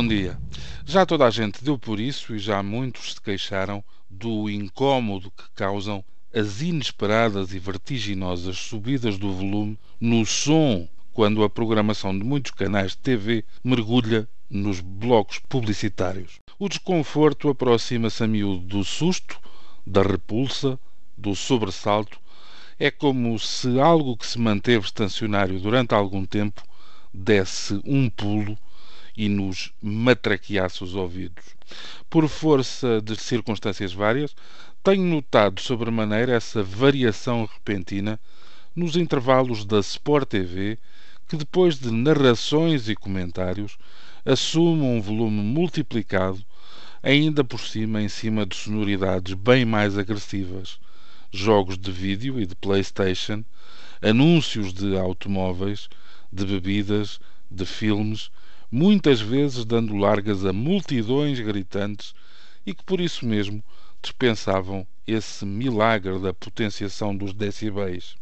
bom dia. Já toda a gente deu por isso e já muitos se queixaram do incômodo que causam as inesperadas e vertiginosas subidas do volume no som quando a programação de muitos canais de TV mergulha nos blocos publicitários. O desconforto aproxima-se a miúdo do susto, da repulsa, do sobressalto. É como se algo que se manteve estacionário durante algum tempo desse um pulo e nos matraqueasse os ouvidos. Por força de circunstâncias várias, tenho notado sobremaneira essa variação repentina nos intervalos da Sport TV, que depois de narrações e comentários assume um volume multiplicado, ainda por cima em cima de sonoridades bem mais agressivas, jogos de vídeo e de PlayStation, anúncios de automóveis, de bebidas, de filmes, muitas vezes dando largas a multidões gritantes e que por isso mesmo dispensavam esse milagre da potenciação dos decibéis.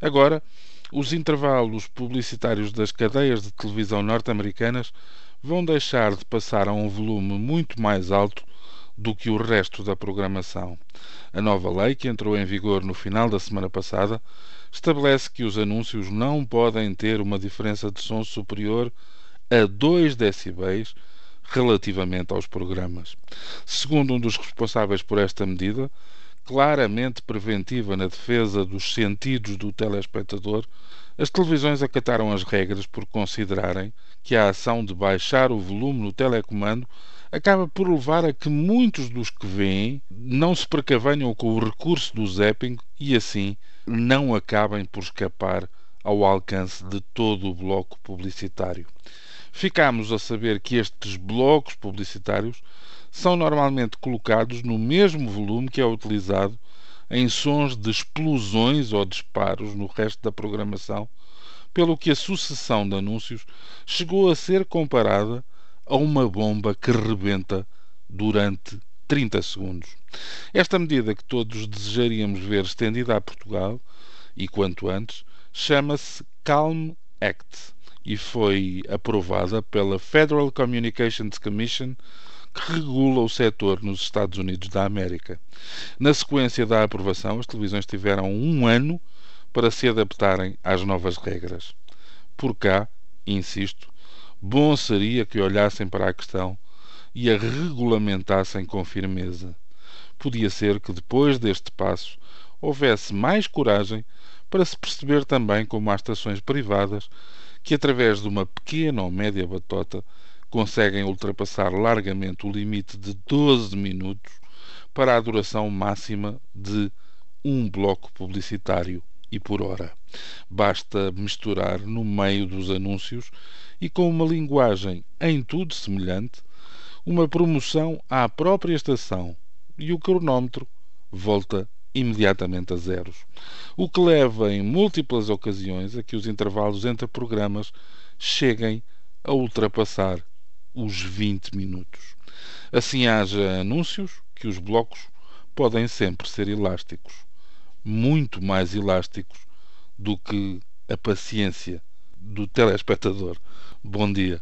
Agora, os intervalos publicitários das cadeias de televisão norte-americanas vão deixar de passar a um volume muito mais alto do que o resto da programação. A nova lei, que entrou em vigor no final da semana passada, estabelece que os anúncios não podem ter uma diferença de som superior a 2 decibéis relativamente aos programas. Segundo um dos responsáveis por esta medida, claramente preventiva na defesa dos sentidos do telespectador, as televisões acataram as regras por considerarem que a ação de baixar o volume no telecomando acaba por levar a que muitos dos que veem não se precavenham com o recurso do zapping e assim não acabem por escapar ao alcance de todo o bloco publicitário. Ficamos a saber que estes blocos publicitários são normalmente colocados no mesmo volume que é utilizado em sons de explosões ou disparos no resto da programação, pelo que a sucessão de anúncios chegou a ser comparada a uma bomba que rebenta durante 30 segundos. Esta medida que todos desejaríamos ver estendida a Portugal, e quanto antes, chama-se Calm Act e foi aprovada pela Federal Communications Commission, que regula o setor nos Estados Unidos da América. Na sequência da aprovação, as televisões tiveram um ano para se adaptarem às novas regras. Por cá, insisto, bom seria que olhassem para a questão e a regulamentassem com firmeza. Podia ser que depois deste passo houvesse mais coragem para se perceber também como há estações privadas que, através de uma pequena ou média batota, conseguem ultrapassar largamente o limite de 12 minutos para a duração máxima de um bloco publicitário e por hora. Basta misturar no meio dos anúncios e com uma linguagem em tudo semelhante, uma promoção à própria estação e o cronómetro volta imediatamente a zeros, o que leva em múltiplas ocasiões a que os intervalos entre programas cheguem a ultrapassar os 20 minutos. Assim haja anúncios que os blocos podem sempre ser elásticos, muito mais elásticos do que a paciência do telespectador. Bom dia.